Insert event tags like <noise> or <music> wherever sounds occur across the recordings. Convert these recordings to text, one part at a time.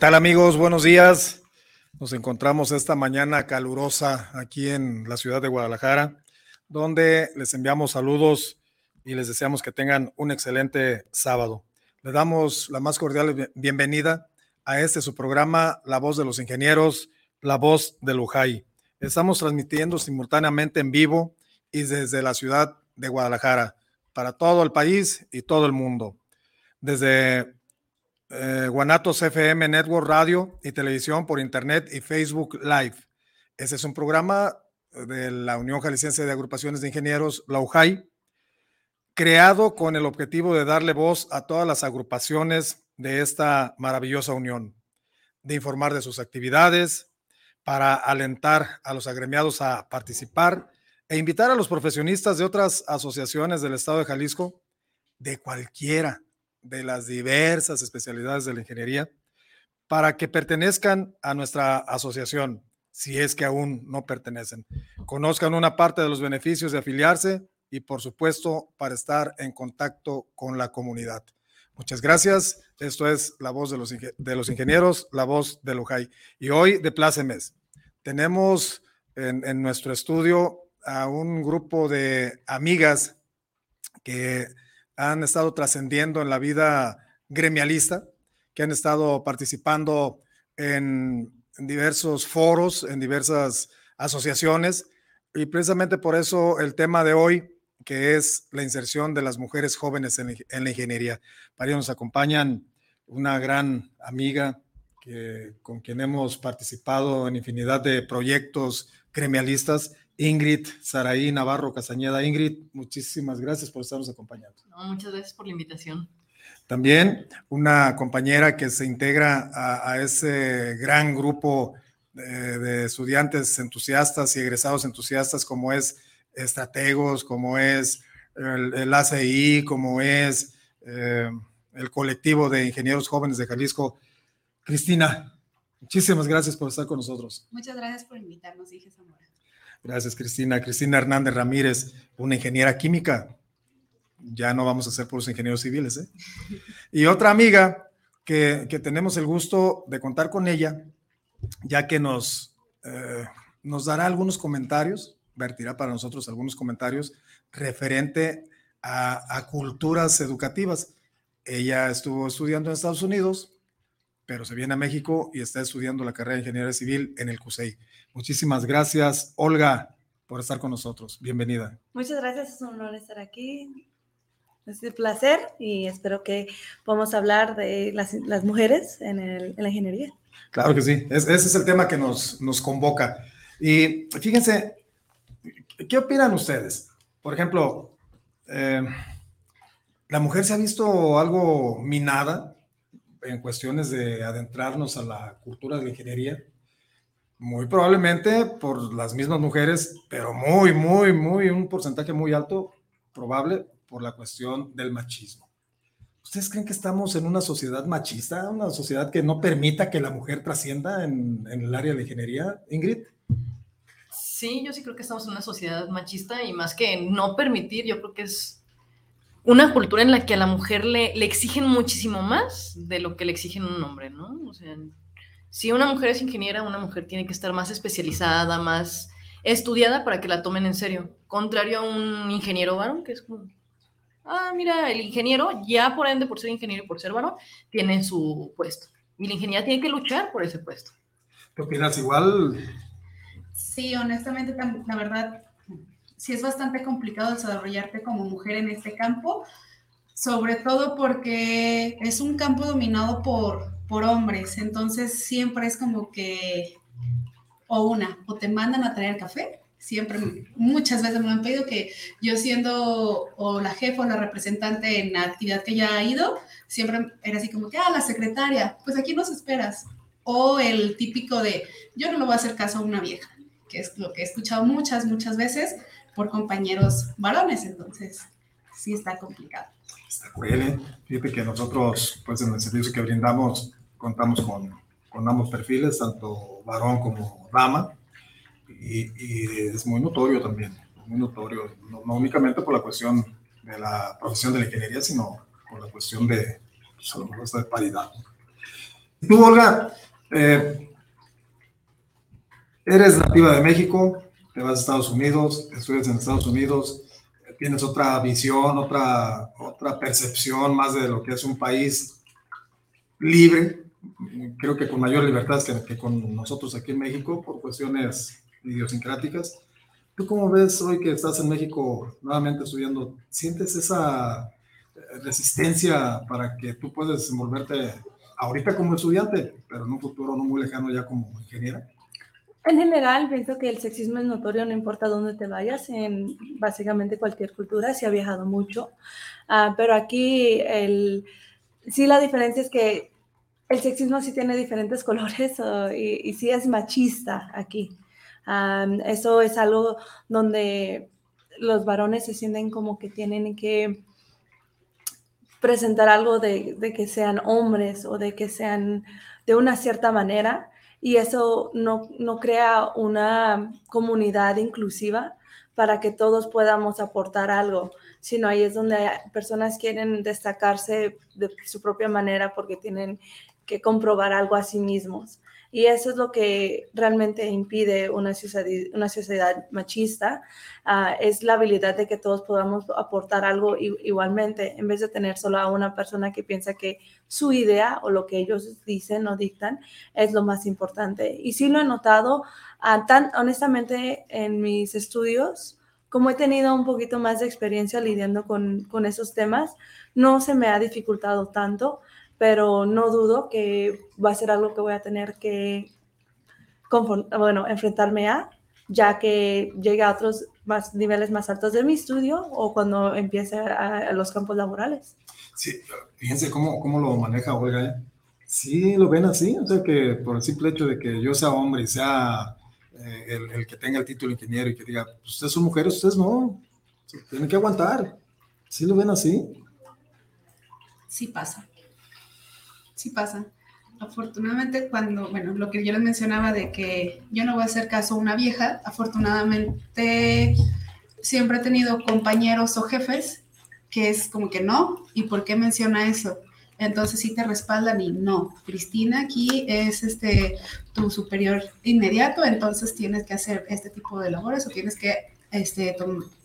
¿Qué tal amigos? Buenos días. Nos encontramos esta mañana calurosa aquí en la ciudad de Guadalajara, donde les enviamos saludos y les deseamos que tengan un excelente sábado. Le damos la más cordial bienvenida a este su programa, La Voz de los Ingenieros, La Voz de Lujay. Estamos transmitiendo simultáneamente en vivo y desde la ciudad de Guadalajara para todo el país y todo el mundo. Desde eh, Guanatos FM Network Radio y Televisión por Internet y Facebook Live. Ese es un programa de la Unión Jalisciense de Agrupaciones de Ingenieros, la UJAI, creado con el objetivo de darle voz a todas las agrupaciones de esta maravillosa unión, de informar de sus actividades, para alentar a los agremiados a participar e invitar a los profesionistas de otras asociaciones del Estado de Jalisco, de cualquiera de las diversas especialidades de la ingeniería para que pertenezcan a nuestra asociación, si es que aún no pertenecen. Conozcan una parte de los beneficios de afiliarse y, por supuesto, para estar en contacto con la comunidad. Muchas gracias. Esto es la voz de los, de los ingenieros, la voz de Lujay. Y hoy de Plácemes. Tenemos en, en nuestro estudio a un grupo de amigas que han estado trascendiendo en la vida gremialista, que han estado participando en, diversos foros, en diversas asociaciones, y precisamente por eso el tema de hoy, que es la inserción de las mujeres jóvenes en, la ingeniería. Para ello nos acompañan una gran amiga que, con quien hemos participado en infinidad de proyectos gremialistas Ingrid Saraí Navarro Casañeda. Ingrid, muchísimas gracias por estarnos acompañando. muchas gracias por la invitación. También una compañera que se integra a, ese gran grupo de, estudiantes entusiastas y egresados entusiastas como es Estrategos, como es el, ACI, como es eh, el colectivo de ingenieros jóvenes de Jalisco. Cristina, muchísimas gracias por estar con nosotros. Muchas gracias por invitarnos, dije Zamora. Gracias, Cristina. Cristina Hernández Ramírez, una ingeniera química. Ya no vamos a ser puros ingenieros civiles. ¿eh? <laughs> Y otra amiga que, tenemos el gusto de contar con ella, ya que nos, eh, nos dará algunos comentarios, vertirá para nosotros algunos comentarios referente a, a culturas educativas. Ella estuvo estudiando en Estados Unidos, pero se viene a México y está estudiando la carrera de ingeniería civil en el CUSEI. Muchísimas gracias, Olga, por estar con nosotros. Bienvenida. Muchas gracias, es un honor estar aquí. Es un placer y espero que podamos hablar de las, mujeres en, la ingeniería. Claro que sí, ese es el tema que nos, nos convoca. Y fíjense, ¿qué opinan ustedes? Por ejemplo, eh, ¿la mujer se ha visto algo minada en cuestiones de adentrarnos a la cultura de la ingeniería, muy probablemente por las mismas mujeres, pero muy, muy, muy, un porcentaje muy alto, probable por la cuestión del machismo. ¿Ustedes creen que estamos en una sociedad machista, una sociedad que no permita que la mujer trascienda en, en el área de la ingeniería, Ingrid? Sí, yo sí creo que estamos en una sociedad machista y más que no permitir, yo creo que es una cultura en la que a la mujer le, le, exigen muchísimo más de lo que le exigen a un hombre, ¿no? O sea, si una mujer es ingeniera, una mujer tiene que estar más especializada, más estudiada para que la tomen en serio. Contrario a un ingeniero varón, que es como, ah, mira, el ingeniero, ya por ende, por ser ingeniero y por ser varón, tiene su puesto. Y la ingeniería tiene que luchar por ese puesto. ¿Qué opinas? Igual. Sí, honestamente, la verdad, sí es bastante complicado desarrollarte como mujer en este campo, sobre todo porque es un campo dominado por, por hombres, entonces siempre es como que, o una, o te mandan a traer café, siempre, muchas veces me han pedido que yo siendo o la jefa o la representante en la actividad que ya ha ido, siempre era así como que, ah, la secretaria, pues aquí nos esperas. O el típico de, yo no le voy a hacer caso a una vieja, que es lo que he escuchado muchas, muchas veces, por compañeros varones, entonces sí está complicado. Está cruel, ¿eh? Fíjate que nosotros, pues en el servicio que brindamos, contamos con, con ambos perfiles, tanto varón como dama, y, y, es muy notorio también, muy notorio, no, únicamente por la cuestión de la profesión de la ingeniería, sino por la cuestión de, pues, de paridad. Tú, Olga, eh, eres nativa de México, te vas a Estados Unidos, estudias en Estados Unidos, tienes otra visión, otra, otra percepción más de lo que es un país libre, creo que con mayor libertad que, que con nosotros aquí en México por cuestiones idiosincráticas. ¿Tú cómo ves hoy que estás en México nuevamente estudiando? ¿Sientes esa eh, resistencia para que tú puedas desenvolverte ahorita como estudiante, pero en un futuro no muy lejano ya como ingeniera? En general, pienso que el sexismo es notorio, no importa dónde te vayas, en básicamente cualquier cultura, se ha viajado mucho, uh, pero aquí el, sí la diferencia es que el sexismo sí tiene diferentes <laughs> colores y, y, sí es machista aquí. Um, eso es algo donde los varones se sienten como que tienen que presentar algo de, de que sean hombres o de que sean de una cierta manera y eso no, no crea una comunidad inclusiva para que todos podamos aportar algo, sino ahí es donde personas quieren destacarse de su propia manera porque tienen que comprobar algo a sí mismos. Y eso es lo que realmente impide una sociedad, una sociedad machista, uh, es la habilidad de que todos podamos aportar algo igualmente, en vez de tener solo a una persona que piensa que su idea o lo que ellos dicen o dictan es lo más importante. Y sí lo he notado, uh, tan honestamente en mis estudios, como he tenido un poquito más de experiencia lidiando con, con esos temas, no se me ha dificultado tanto pero no dudo que va a ser algo que voy a tener que bueno, enfrentarme a, ya que llegue a otros más, niveles más altos de mi estudio o cuando empiece a, a los campos laborales. Sí, fíjense cómo, cómo lo maneja Olga. ¿eh? Sí, lo ven así, o sea que por el simple hecho de que yo sea hombre y sea eh, el, el, que tenga el título ingeniero y que diga, pues, ustedes son mujeres, ustedes no, tienen que aguantar. ¿Sí lo ven así? Sí pasa sí pasa. Afortunadamente, cuando, bueno, lo que yo les mencionaba de que yo no voy a hacer caso a una vieja, afortunadamente siempre he tenido compañeros o jefes que es como que no, ¿y por qué menciona eso? Entonces sí te respaldan y no, Cristina aquí es este tu superior inmediato, entonces tienes que hacer este tipo de labores o tienes que este,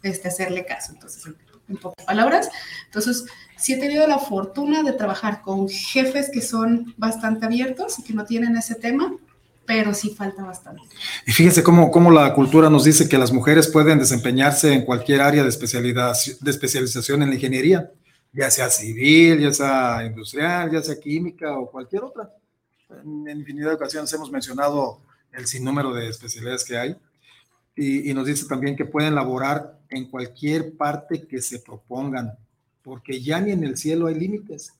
este hacerle caso. Entonces, en pocas palabras. Entonces, sí he tenido la fortuna de trabajar con jefes que son bastante abiertos y que no tienen ese tema, pero sí falta bastante. Y fíjense cómo, cómo la cultura nos dice que las mujeres pueden desempeñarse en cualquier área de, especialidad, de especialización en la ingeniería, ya sea civil, ya sea industrial, ya sea química o cualquier otra. En, en infinidad de ocasiones hemos mencionado el sinnúmero de especialidades que hay y, y nos dice también que pueden laborar en cualquier parte que se propongan, porque ya ni en el cielo hay límites.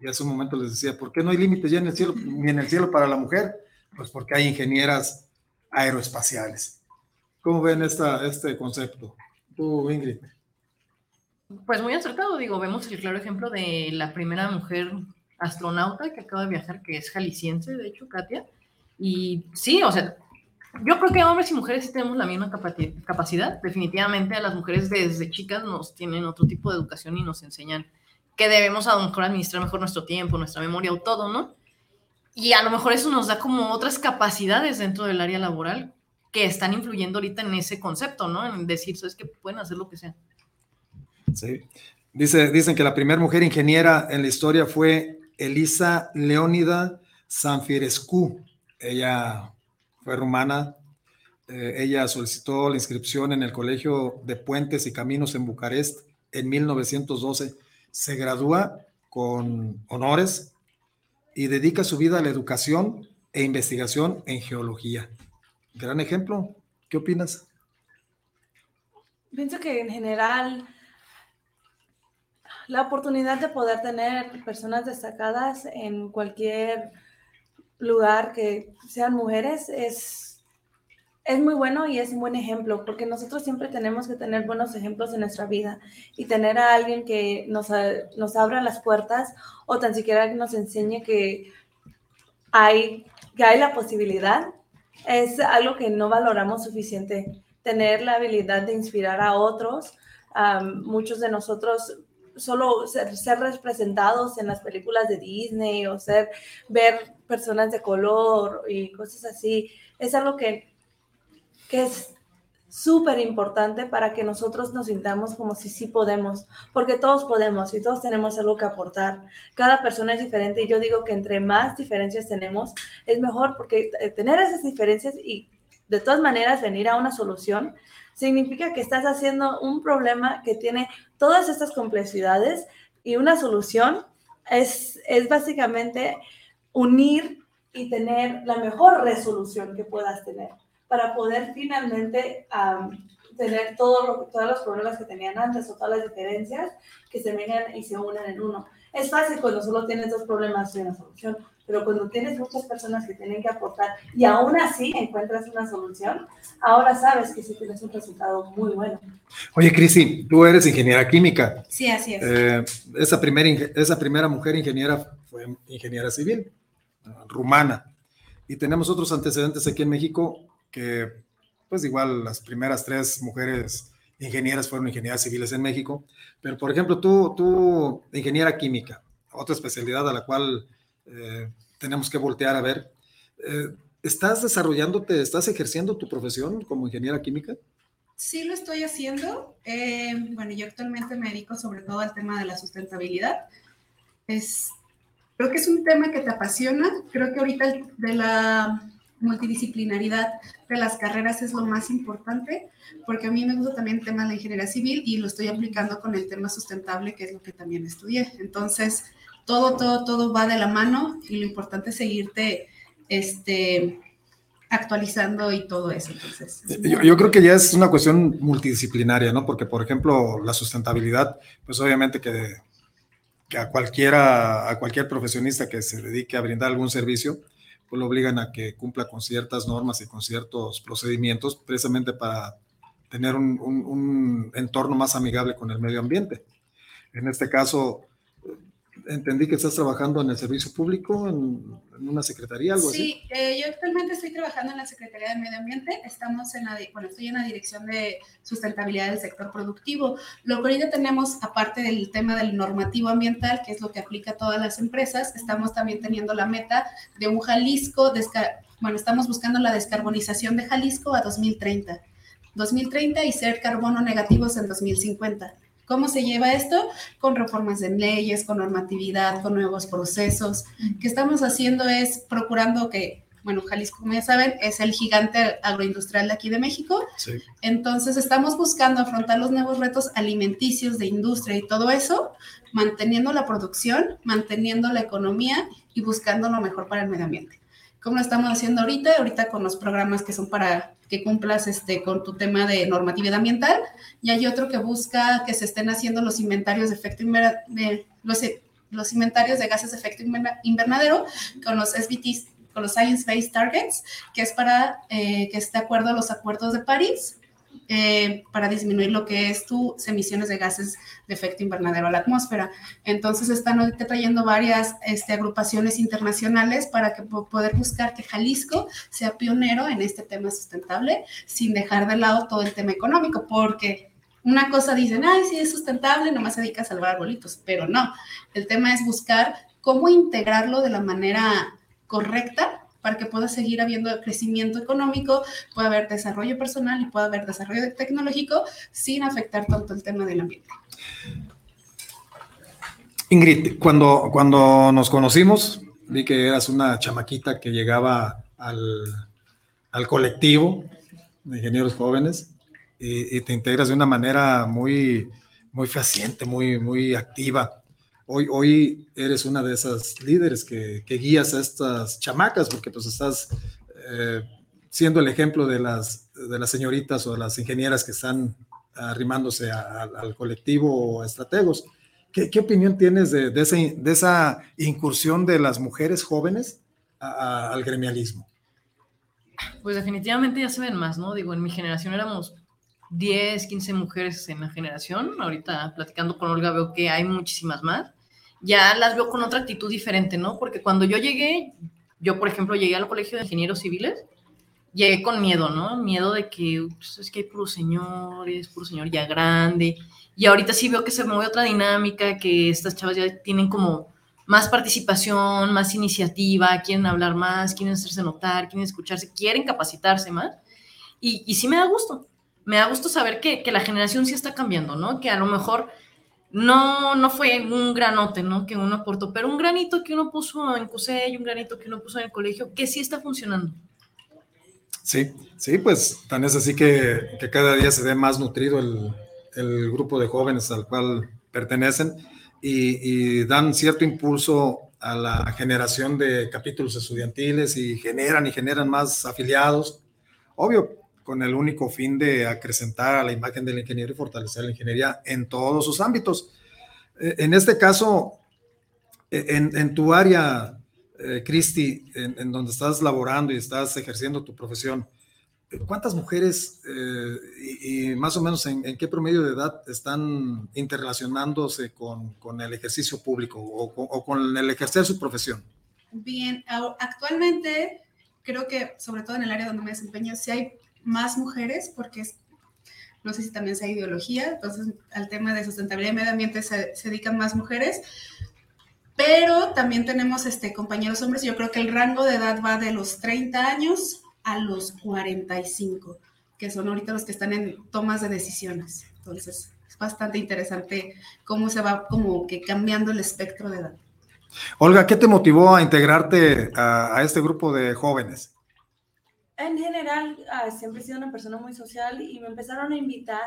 Y hace un momento les decía, ¿por qué no hay límites ya en el cielo, ni en el cielo para la mujer? Pues porque hay ingenieras aeroespaciales. ¿Cómo ven esta, este concepto? Tú, Ingrid. Pues muy acertado, digo, vemos el claro ejemplo de la primera mujer astronauta que acaba de viajar, que es jalisciense, de hecho, Katia. Y sí, o sea, yo creo que hombres y mujeres sí tenemos la misma capacidad. Definitivamente a las mujeres desde chicas nos tienen otro tipo de educación y nos enseñan que debemos a lo mejor administrar mejor nuestro tiempo, nuestra memoria o todo, ¿no? Y a lo mejor eso nos da como otras capacidades dentro del área laboral que están influyendo ahorita en ese concepto, ¿no? En decir, ¿sabes que pueden hacer lo que sea. Sí. Dice, dicen que la primera mujer ingeniera en la historia fue Elisa Leónida Sanfirescu. Ella fue rumana. Eh, ella solicitó la inscripción en el Colegio de Puentes y Caminos en Bucarest en 1912. Se gradúa con honores y dedica su vida a la educación e investigación en geología. Gran ejemplo. ¿Qué opinas? Pienso que en general la oportunidad de poder tener personas destacadas en cualquier lugar que sean mujeres es, es muy bueno y es un buen ejemplo, porque nosotros siempre tenemos que tener buenos ejemplos en nuestra vida y tener a alguien que nos, nos abra las puertas o tan siquiera que nos enseñe que hay, que hay la posibilidad, es algo que no valoramos suficiente. Tener la habilidad de inspirar a otros. Um, muchos de nosotros solo ser, representados en las películas de Disney o ser, ver personas de color y cosas así. Es algo que, que es súper importante para que nosotros nos sintamos como si sí podemos, porque todos podemos y todos tenemos algo que aportar. Cada persona es diferente y yo digo que entre más diferencias tenemos, es mejor porque eh, tener esas diferencias y de todas maneras venir a una solución significa que estás haciendo un problema que tiene todas estas complejidades y una solución es, es básicamente unir y tener la mejor resolución que puedas tener para poder finalmente tener todo todos los problemas que tenían antes o todas las diferencias que se vengan y se unan en uno. Es fácil cuando solo tienes dos problemas y una solución, pero cuando tienes muchas personas que tienen que aportar y aún así encuentras una solución, ahora sabes que sí tienes un resultado muy bueno. Oye, Crisi, tú eres ingeniera química. Sí, así es. Eh, esa, primera, esa primera mujer ingeniera fue ingeniera civil, rumana. Y tenemos otros antecedentes aquí en México que pues igual las primeras tres mujeres ingenieras fueron ingenieras civiles en México, pero por ejemplo tú, tú ingeniera química, otra especialidad a la cual eh, tenemos que voltear a ver, eh, ¿estás desarrollándote, estás ejerciendo tu profesión como ingeniera química? Sí, lo estoy haciendo. Eh, bueno, yo actualmente me dedico sobre todo al tema de la sustentabilidad. Es, creo que es un tema que te apasiona. Creo que ahorita de la multidisciplinaridad de las carreras es lo más importante, porque a mí me gusta también el tema de la ingeniería civil y lo estoy aplicando con el tema sustentable, que es lo que también estudié. Entonces, todo, todo, todo va de la mano y lo importante es seguirte este, actualizando y todo eso. Entonces, yo, yo, creo que ya es una cuestión multidisciplinaria, ¿no? Porque, por ejemplo, la sustentabilidad, pues obviamente que, que a cualquiera, a cualquier profesionista que se dedique a brindar algún servicio, pues lo obligan a que cumpla con ciertas normas y con ciertos procedimientos, precisamente para tener un, un, entorno más amigable con el medio ambiente. En este caso, entendí que estás trabajando en el servicio público, en, una secretaría, algo sí, así. Sí, eh, yo actualmente estoy trabajando en la Secretaría de Medio Ambiente. Estamos en la, bueno, estoy en la dirección de sustentabilidad del sector productivo. Lo que ahorita tenemos, aparte del tema del normativo ambiental, que es lo que aplica a todas las empresas, estamos también teniendo la meta de un Jalisco, bueno, estamos buscando la descarbonización de Jalisco a 2030. 2030 y ser carbono negativos en 2050. ¿Cómo se lleva esto? Con reformas en leyes, con normatividad, con nuevos procesos. ¿Qué estamos haciendo es procurando que, bueno, Jalisco, como ya saben, es el gigante agroindustrial de aquí de México. Sí. Entonces, estamos buscando afrontar los nuevos retos alimenticios de industria y todo eso, manteniendo la producción, manteniendo la economía y buscando lo mejor para el medio ambiente. ¿Cómo lo estamos haciendo ahorita? Ahorita con los programas que son para que cumplas este, con tu tema de normatividad ambiental y hay otro que busca que se estén haciendo los inventarios de efecto de los, los inventarios de gases de efecto invernadero con los SBTs, con los Science Based Targets, que es para eh, que esté de acuerdo a los acuerdos de París eh, para disminuir lo que es tus emisiones de gases de efecto invernadero a la atmósfera. Entonces están trayendo varias este, agrupaciones internacionales para que, poder buscar que Jalisco sea pionero en este tema sustentable sin dejar de lado todo el tema económico, porque una cosa dicen, ay, sí es sustentable, nomás se dedica a salvar arbolitos, pero no, el tema es buscar cómo integrarlo de la manera correcta para que pueda seguir habiendo crecimiento económico, pueda haber desarrollo personal y pueda haber desarrollo tecnológico sin afectar tanto el tema del ambiente. Ingrid, cuando, cuando nos conocimos, vi que eras una chamaquita que llegaba al, al colectivo de ingenieros jóvenes y, te integras de una manera muy, muy fehaciente, muy, muy activa. Hoy, hoy eres una de esas líderes que, que guías a estas chamacas, porque pues estás eh, siendo el ejemplo de las, de las señoritas o de las ingenieras que están arrimándose a, a, al colectivo o a estrategos. ¿Qué, ¿Qué, opinión tienes de, de, de, esa incursión de las mujeres jóvenes a, al gremialismo? Pues definitivamente ya se ven más, ¿no? Digo, en mi generación éramos 10, 15 mujeres en la generación. Ahorita platicando con Olga veo que hay muchísimas más ya las veo con otra actitud diferente, ¿no? Porque cuando yo llegué, yo por ejemplo llegué al colegio de ingenieros civiles, llegué con miedo, ¿no? Miedo de que pues, es que hay puros señores, puro señor ya grande. Y ahorita sí veo que se mueve otra dinámica, que estas chavas ya tienen como más participación, más iniciativa, quieren hablar más, quieren hacerse notar, quieren escucharse, quieren capacitarse más. Y, y sí me da gusto, me da gusto saber que, que, la generación sí está cambiando, ¿no? Que a lo mejor no, no fue un granote, ¿no? Que uno aportó, pero un granito que uno puso en CUSEI, un granito que uno puso en el colegio, que sí está funcionando. Sí, sí, pues tan es así que, que cada día se ve más nutrido el, el, grupo de jóvenes al cual pertenecen y, y, dan cierto impulso a la generación de capítulos estudiantiles y generan y generan más afiliados. Obvio, con el único fin de acrecentar la imagen del ingeniero y fortalecer la ingeniería en todos sus ámbitos. Eh, en este caso, eh, en, en tu área, eh, Cristi, en, en, donde estás laborando y estás ejerciendo tu profesión, ¿cuántas mujeres eh, y, y, más o menos en, en, qué promedio de edad están interrelacionándose con, con el ejercicio público o, o con el ejercer su profesión? Bien, actualmente creo que sobre todo en el área donde me desempeño, sí hay más mujeres, porque es, no sé si también sea ideología, entonces al tema de sustentabilidad y medio ambiente se, dedican más mujeres, pero también tenemos este, compañeros hombres, yo creo que el rango de edad va de los 30 años a los 45, que son ahorita los que están en tomas de decisiones. Entonces, es bastante interesante cómo se va como que cambiando el espectro de edad. Olga, ¿qué te motivó a integrarte a este grupo de jóvenes? En general siempre he sido una persona muy social y me empezaron a invitar,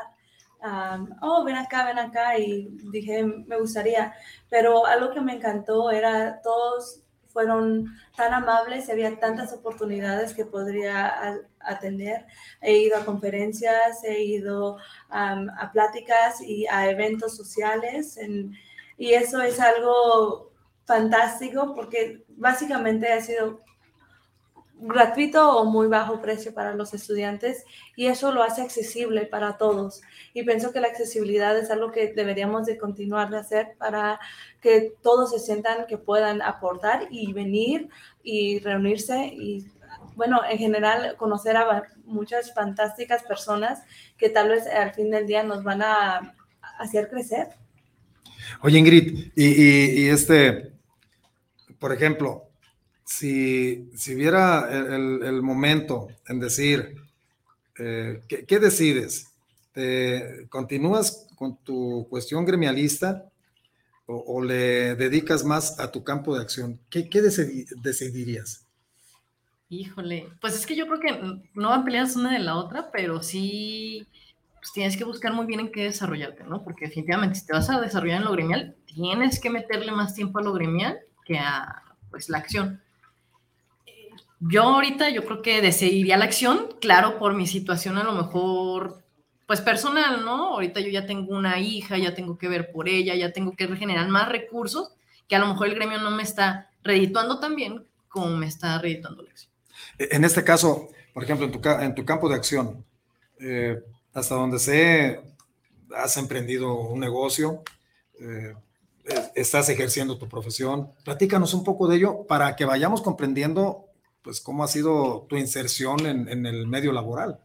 um, oh, ven acá, ven acá, y dije, me gustaría, pero algo que me encantó era todos fueron tan amables, había tantas oportunidades que podría atender. He ido a conferencias, he ido um, a pláticas y a eventos sociales en, y eso es algo fantástico porque básicamente ha sido gratuito o muy bajo precio para los estudiantes y eso lo hace accesible para todos. Y pienso que la accesibilidad es algo que deberíamos de continuar de hacer para que todos se sientan que puedan aportar y venir y reunirse y, bueno, en general conocer a muchas fantásticas personas que tal vez al fin del día nos van a hacer crecer. Oye, Ingrid, y, y, y este, por ejemplo, si, si viera el, el, momento en decir, eh, ¿qué, ¿qué, decides? ¿Te continúas con tu cuestión gremialista o, le dedicas más a tu campo de acción? ¿Qué, qué decidirías? Híjole, pues es que yo creo que no van peleadas una de la otra, pero sí pues tienes que buscar muy bien en qué desarrollarte, ¿no? Porque definitivamente si te vas a desarrollar en lo gremial, tienes que meterle más tiempo a lo gremial que a pues la acción. Yo ahorita yo creo que decidiría la acción, claro, por mi situación a lo mejor, pues personal, ¿no? Ahorita yo ya tengo una hija, ya tengo que ver por ella, ya tengo que generar más recursos, que a lo mejor el gremio no me está redituando tan bien como me está redituando la acción. En este caso, por ejemplo, en tu, en tu campo de acción, eh, hasta donde sé, has emprendido un negocio, eh, estás ejerciendo tu profesión. Platícanos un poco de ello para que vayamos comprendiendo pues, cómo ha sido tu inserción en, el medio laboral.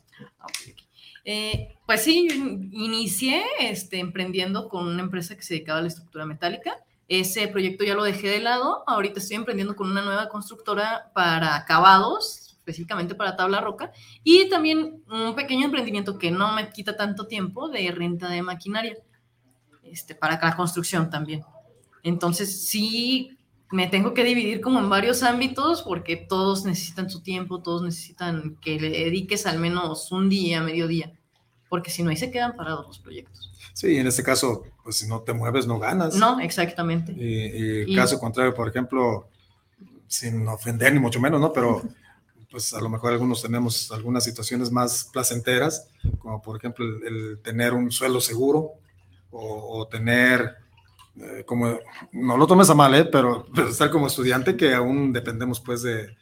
Eh, pues sí, inicié este, emprendiendo con una empresa que se dedicaba a la estructura metálica. Ese proyecto ya lo dejé de lado. Ahorita estoy emprendiendo con una nueva constructora para acabados, específicamente para tabla roca, y también un pequeño emprendimiento que no me quita tanto tiempo de renta de maquinaria, este, para la construcción también. Entonces, sí, me tengo que dividir como en varios ámbitos porque todos necesitan su tiempo, todos necesitan que le dediques al menos un día, medio día, porque si no, ahí se quedan parados los proyectos. Sí, en este caso, pues si no te mueves, no ganas. No, exactamente. Y, y, y caso contrario, por ejemplo, sin ofender ni mucho menos, ¿no? Pero <laughs> pues a lo mejor algunos tenemos algunas situaciones más placenteras, como por ejemplo el, el tener un sueldo seguro o, o tener eh, como, no lo tomes a mal, ¿eh? pero, estar como estudiante que aún dependemos pues de,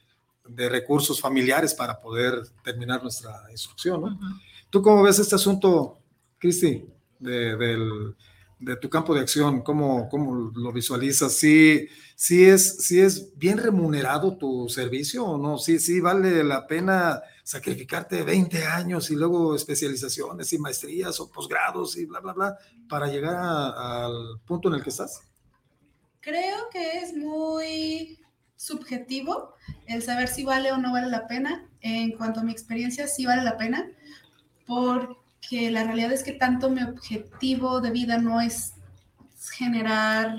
de recursos familiares para poder terminar nuestra instrucción, ¿no? Uh -huh. ¿Tú cómo ves este asunto, Cristi, de, del, de tu campo de acción, ¿cómo, cómo lo visualizas? ¿Sí, sí, es, ¿Sí es bien remunerado tu servicio o no? ¿Sí, sí vale la pena sacrificarte 20 años y luego especializaciones y maestrías o posgrados y bla, bla, bla, para llegar al punto en el que estás? Creo que es muy subjetivo el saber si vale o no vale la pena. En cuanto a mi experiencia, sí vale la pena, porque la realidad es que tanto mi objetivo de vida no es generar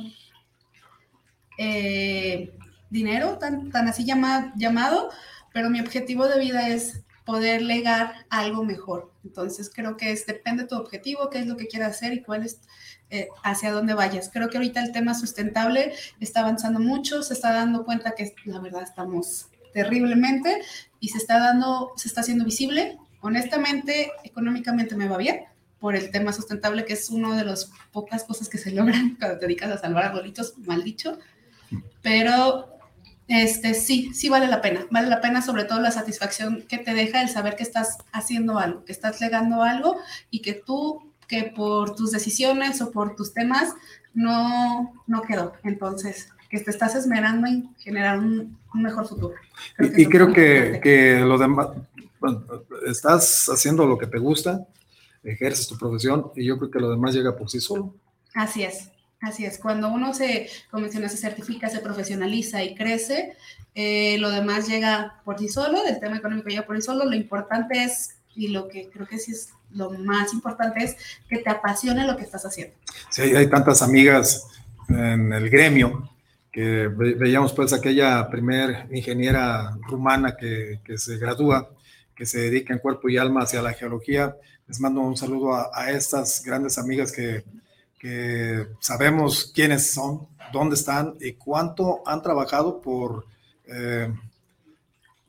eh, dinero, tan, tan así llamado, pero mi objetivo de vida es poder legar algo mejor. Entonces creo que es, depende de tu objetivo, qué es lo que quieras hacer y cuál es eh, hacia dónde vayas. Creo que ahorita el tema sustentable está avanzando mucho, se está dando cuenta que la verdad estamos terriblemente y se está dando, se está haciendo visible. Honestamente, económicamente me va bien por el tema sustentable, que es una de las pocas cosas que se logran <laughs> cuando te dedicas a salvar arbolitos, mal dicho. Pero este, sí, sí vale la pena. Vale la pena sobre todo la satisfacción que te deja el saber que estás haciendo algo, que estás legando algo y que tú que por tus decisiones o por tus temas no, no quedó. Entonces, que te estás esmerando en generar un, mejor futuro. y, creo que, que, lo demás, estás haciendo lo que te gusta, ejerces tu profesión y yo creo que lo demás llega por sí solo. Así es, así es. Cuando uno se, como se certifica, se profesionaliza y crece, eh, lo demás llega por sí solo, del tema económico llega por sí solo. Lo importante es, y lo que creo que sí es lo más importante es que te apasione lo que estás haciendo. Sí, hay tantas amigas en el gremio que veíamos pues aquella primer ingeniera rumana que, que, se gradúa, que se dedica en cuerpo y alma hacia la geología. Les mando un saludo a, estas grandes amigas que, que, sabemos quiénes son, dónde están y cuánto han trabajado por, eh,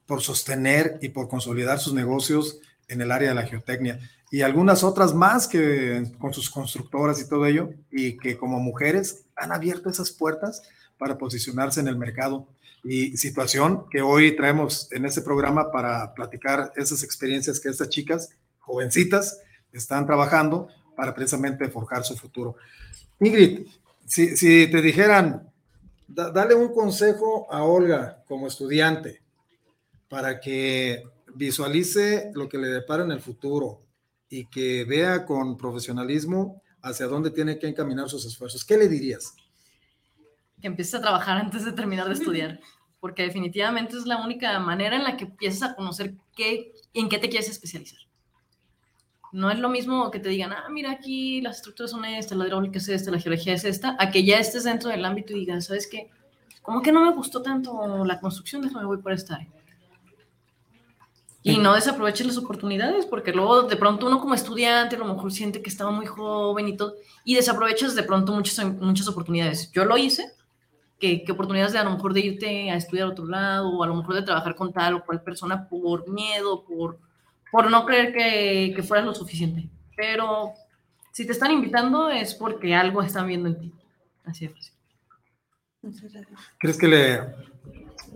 por sostener y por consolidar sus negocios en el área de la geotecnia y algunas otras más que con sus constructoras y todo ello, y que como mujeres han abierto esas puertas para posicionarse en el mercado. Y situación que hoy traemos en este programa para platicar esas experiencias que estas chicas, jovencitas, están trabajando para precisamente forjar su futuro. Ingrid, si, te dijeran, dale un consejo a Olga como estudiante para que visualice lo que le depara en el futuro, y que vea con profesionalismo hacia dónde tiene que encaminar sus esfuerzos. ¿Qué le dirías? Que empieces a trabajar antes de terminar de estudiar, porque definitivamente es la única manera en la que empiezas a conocer qué, en qué te quieres especializar. No es lo mismo que te digan, ah, mira aquí las estructuras son estas, la hidráulica es esta, la geología es esta, a que ya estés dentro del ámbito y digas, ¿sabes qué? Como que no me gustó tanto la construcción, déjame voy por esta área. Y no desaproveches las oportunidades, porque luego de pronto uno como estudiante a lo mejor siente que estaba muy joven y todo, y desaprovechas de pronto muchas, muchas oportunidades. Yo lo hice, que, que, oportunidades de a lo mejor de irte a estudiar a otro lado, o a lo mejor de trabajar con tal o cual persona por miedo, por, por no creer que, que fueras lo suficiente. Pero si te están invitando es porque algo están viendo en ti. Así es. ¿Crees que le,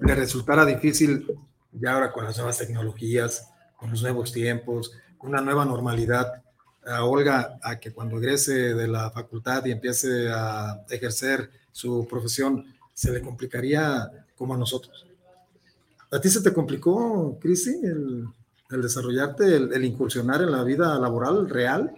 le resultara difícil ya ahora con las nuevas tecnologías, con los nuevos tiempos, con una nueva normalidad, a Olga a que cuando egrese de la facultad y empiece a ejercer su profesión, se le complicaría como a nosotros. ¿A ti se te complicó, Crisi, el, el desarrollarte, el, incursionar en la vida laboral real?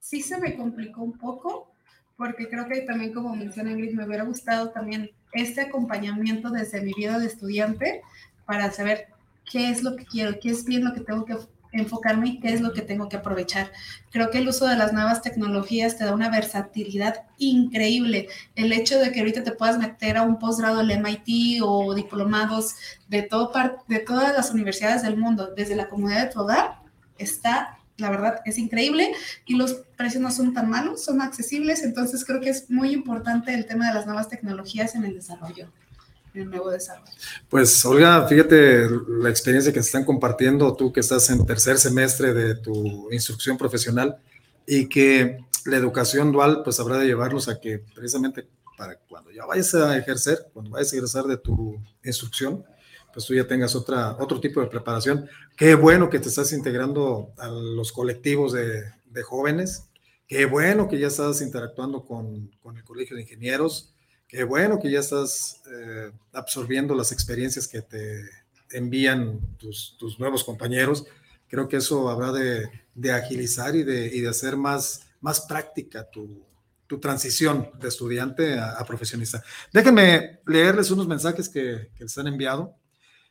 Sí se me complicó un poco, porque creo que también, como menciona Ingrid, me hubiera gustado también este acompañamiento desde mi vida de estudiante, para saber qué es lo que quiero, qué es bien lo que tengo que enfocarme y qué es lo que tengo que aprovechar. Creo que el uso de las nuevas tecnologías te da una versatilidad increíble. El hecho de que ahorita te puedas meter a un posgrado del MIT o diplomados de, todo de todas las universidades del mundo desde la comunidad de tu hogar está, la verdad, es increíble y los precios no son tan malos, son accesibles. Entonces creo que es muy importante el tema de las nuevas tecnologías en el desarrollo el nuevo desarrollo. Pues Olga, fíjate la experiencia que están compartiendo tú que estás en tercer semestre de tu instrucción profesional y que la educación dual pues habrá de llevarlos a que precisamente para cuando ya vayas a ejercer, cuando vayas a egresar de tu instrucción, pues tú ya tengas otra, otro tipo de preparación. Qué bueno que te estás integrando a los colectivos de, de jóvenes Qué bueno que ya estás interactuando con, con el Colegio de Ingenieros. Qué bueno que ya estás eh, absorbiendo las experiencias que te envían tus, tus, nuevos compañeros. Creo que eso habrá de, de agilizar y de, y de, hacer más, más práctica tu, tu transición de estudiante a, a, profesionista. Déjenme leerles unos mensajes que, que les han enviado.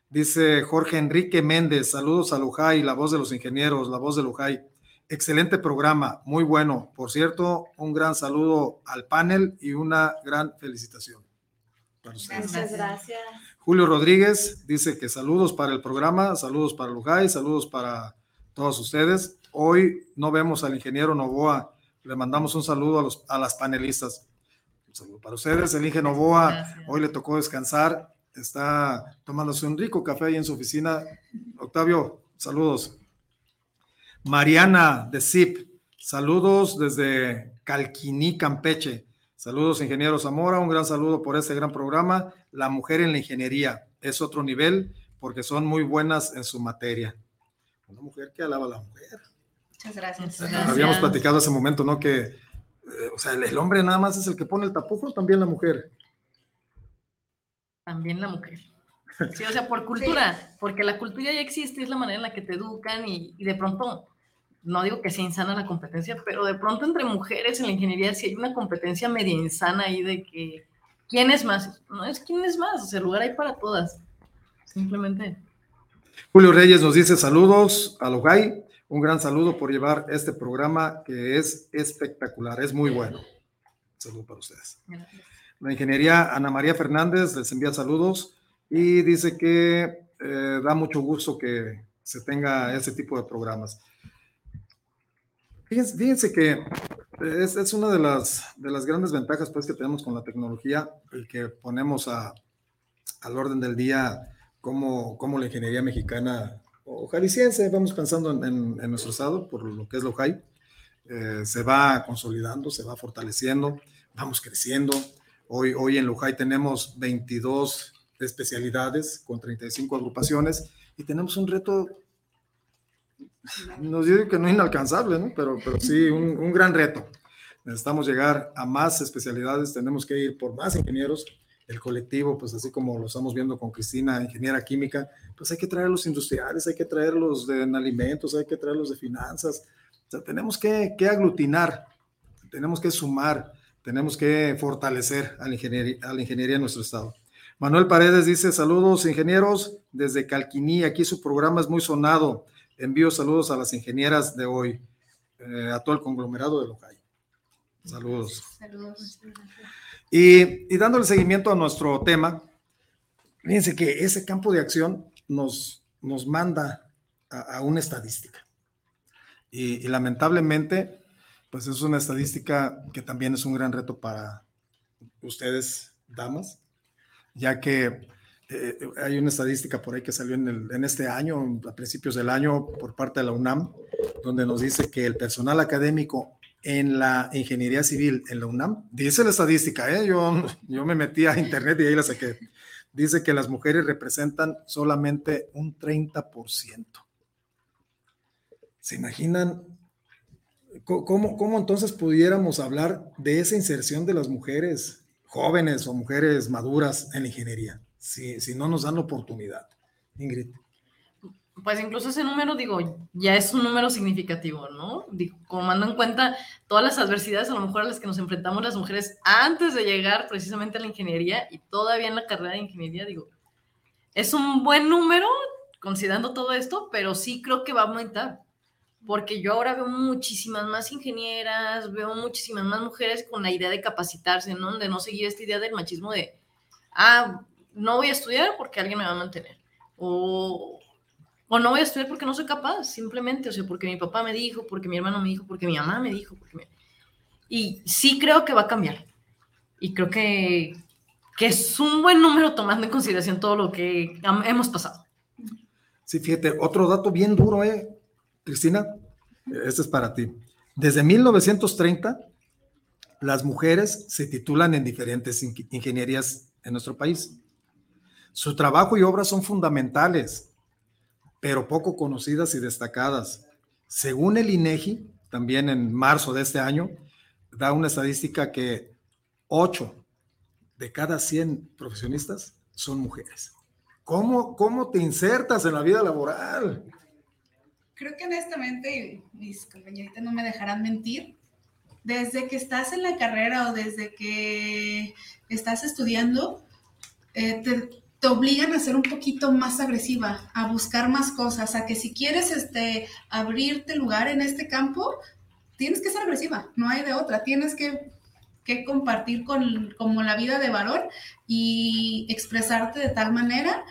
Dice Jorge Enrique Méndez, saludos a Lujay, la voz de los ingenieros, la voz de Lujay. Excelente programa, muy bueno. Por cierto, un gran saludo al panel y una gran felicitación. Para ustedes. Muchas gracias. Julio Rodríguez dice que saludos para el programa, saludos para Lujay, saludos para todos ustedes. Hoy no vemos al ingeniero Novoa, le mandamos un saludo a, los, a las panelistas. Un saludo para ustedes. El ingeniero Novoa gracias. hoy le tocó descansar, está tomándose un rico café ahí en su oficina. Octavio, saludos. Mariana de ZIP, saludos desde Calquiní, Campeche. Saludos, ingeniero Zamora, un gran saludo por este gran programa. La mujer en la ingeniería es otro nivel porque son muy buenas en su materia. Una mujer que alaba a la mujer. Muchas gracias. gracias. Habíamos platicado hace momento, ¿no? Que, eh, o sea, el, el, hombre nada más es el que pone el tapujo, también la mujer. También la mujer. <laughs> Sí, o sea, por cultura, sí. porque la cultura ya existe, es la manera en la que te educan y, y de pronto no digo que sea insana la competencia, pero de pronto entre mujeres en la ingeniería sí hay una competencia media insana ahí de que quién es más. No es quién es más, o sea, el lugar hay para todas. Simplemente. Julio Reyes nos dice saludos a Logay, un gran saludo por llevar este programa que es espectacular, es muy bueno. Saludo para ustedes. Gracias. La ingeniería Ana María Fernández les envía saludos y dice que eh, da mucho gusto que se tenga ese tipo de programas. Fíjense, fíjense que es, es, una de las, de las grandes ventajas pues, que tenemos con la tecnología, el que ponemos a, al orden del día cómo, cómo la ingeniería mexicana o jalisciense, vamos pensando en, en, en nuestro estado, por lo que es Lojai, eh, se va consolidando, se va fortaleciendo, vamos creciendo. Hoy, hoy en Lojai tenemos 22 especialidades con 35 agrupaciones y tenemos un reto nos digo que no inalcanzable, ¿no? Pero, pero sí, un, gran reto. Necesitamos llegar a más especialidades, tenemos que ir por más ingenieros. El colectivo, pues así como lo estamos viendo con Cristina, ingeniera química, pues hay que traer los industriales, hay que traerlos de en alimentos, hay que traerlos de finanzas. O tenemos que, que aglutinar, tenemos que sumar, tenemos que fortalecer a la, ingeniería, a la ingeniería en nuestro estado. Manuel Paredes dice, saludos ingenieros desde Calquiní, aquí su programa es muy sonado envío saludos a las ingenieras de hoy, eh, a todo el conglomerado de Lojay. Saludos. Saludos. Y, y, dándole seguimiento a nuestro tema, fíjense que ese campo de acción nos, nos manda a, a una estadística. Y, y, lamentablemente, pues es una estadística que también es un gran reto para ustedes, damas, ya que eh, hay una estadística por ahí que salió en, este año, a principios del año, por parte de la UNAM, donde nos dice que el personal académico en la ingeniería civil en la UNAM, dice la estadística, ¿eh? yo, yo me metí a internet y ahí la saqué, dice que las mujeres representan solamente un 30%. ¿Se imaginan cómo, cómo entonces pudiéramos hablar de esa inserción de las mujeres jóvenes o mujeres maduras en la ingeniería? Si, si no nos dan la oportunidad. Ingrid. Pues incluso ese número, digo, ya es un número significativo, ¿no? Digo, tomando en cuenta todas las adversidades a lo mejor a las que nos enfrentamos las mujeres antes de llegar precisamente a la ingeniería y todavía en la carrera de ingeniería, digo, es un buen número considerando todo esto, pero sí creo que va a aumentar, porque yo ahora veo muchísimas más ingenieras, veo muchísimas más mujeres con la idea de capacitarse, ¿no? De no seguir esta idea del machismo de, ah, no voy a estudiar porque alguien me va a mantener. O, o no voy a estudiar porque no soy capaz, simplemente, o sea, porque mi papá me dijo, porque mi hermano me dijo, porque mi mamá me dijo. Y sí creo que va a cambiar. Y creo que, que es un buen número tomando en consideración todo lo que hemos pasado. Sí, fíjate, otro dato bien duro, ¿eh? Cristina, este es para ti. Desde 1930, las mujeres se titulan en diferentes ingenierías en nuestro país. Su trabajo y obras son fundamentales, pero poco conocidas y destacadas. Según el INEGI, también en marzo de este año, da una estadística que 8 de cada 100 profesionistas son mujeres. ¿Cómo, ¿Cómo te insertas en la vida laboral? Creo que honestamente, mis compañeritas no me dejarán mentir, desde que estás en la carrera o desde que estás estudiando, eh, te, te, obligan a ser un poquito más agresiva, a buscar más cosas, a que si quieres este, abrirte lugar en este campo, tienes que ser agresiva, no hay de otra, tienes que, que compartir con como la vida de varón y expresarte de tal manera,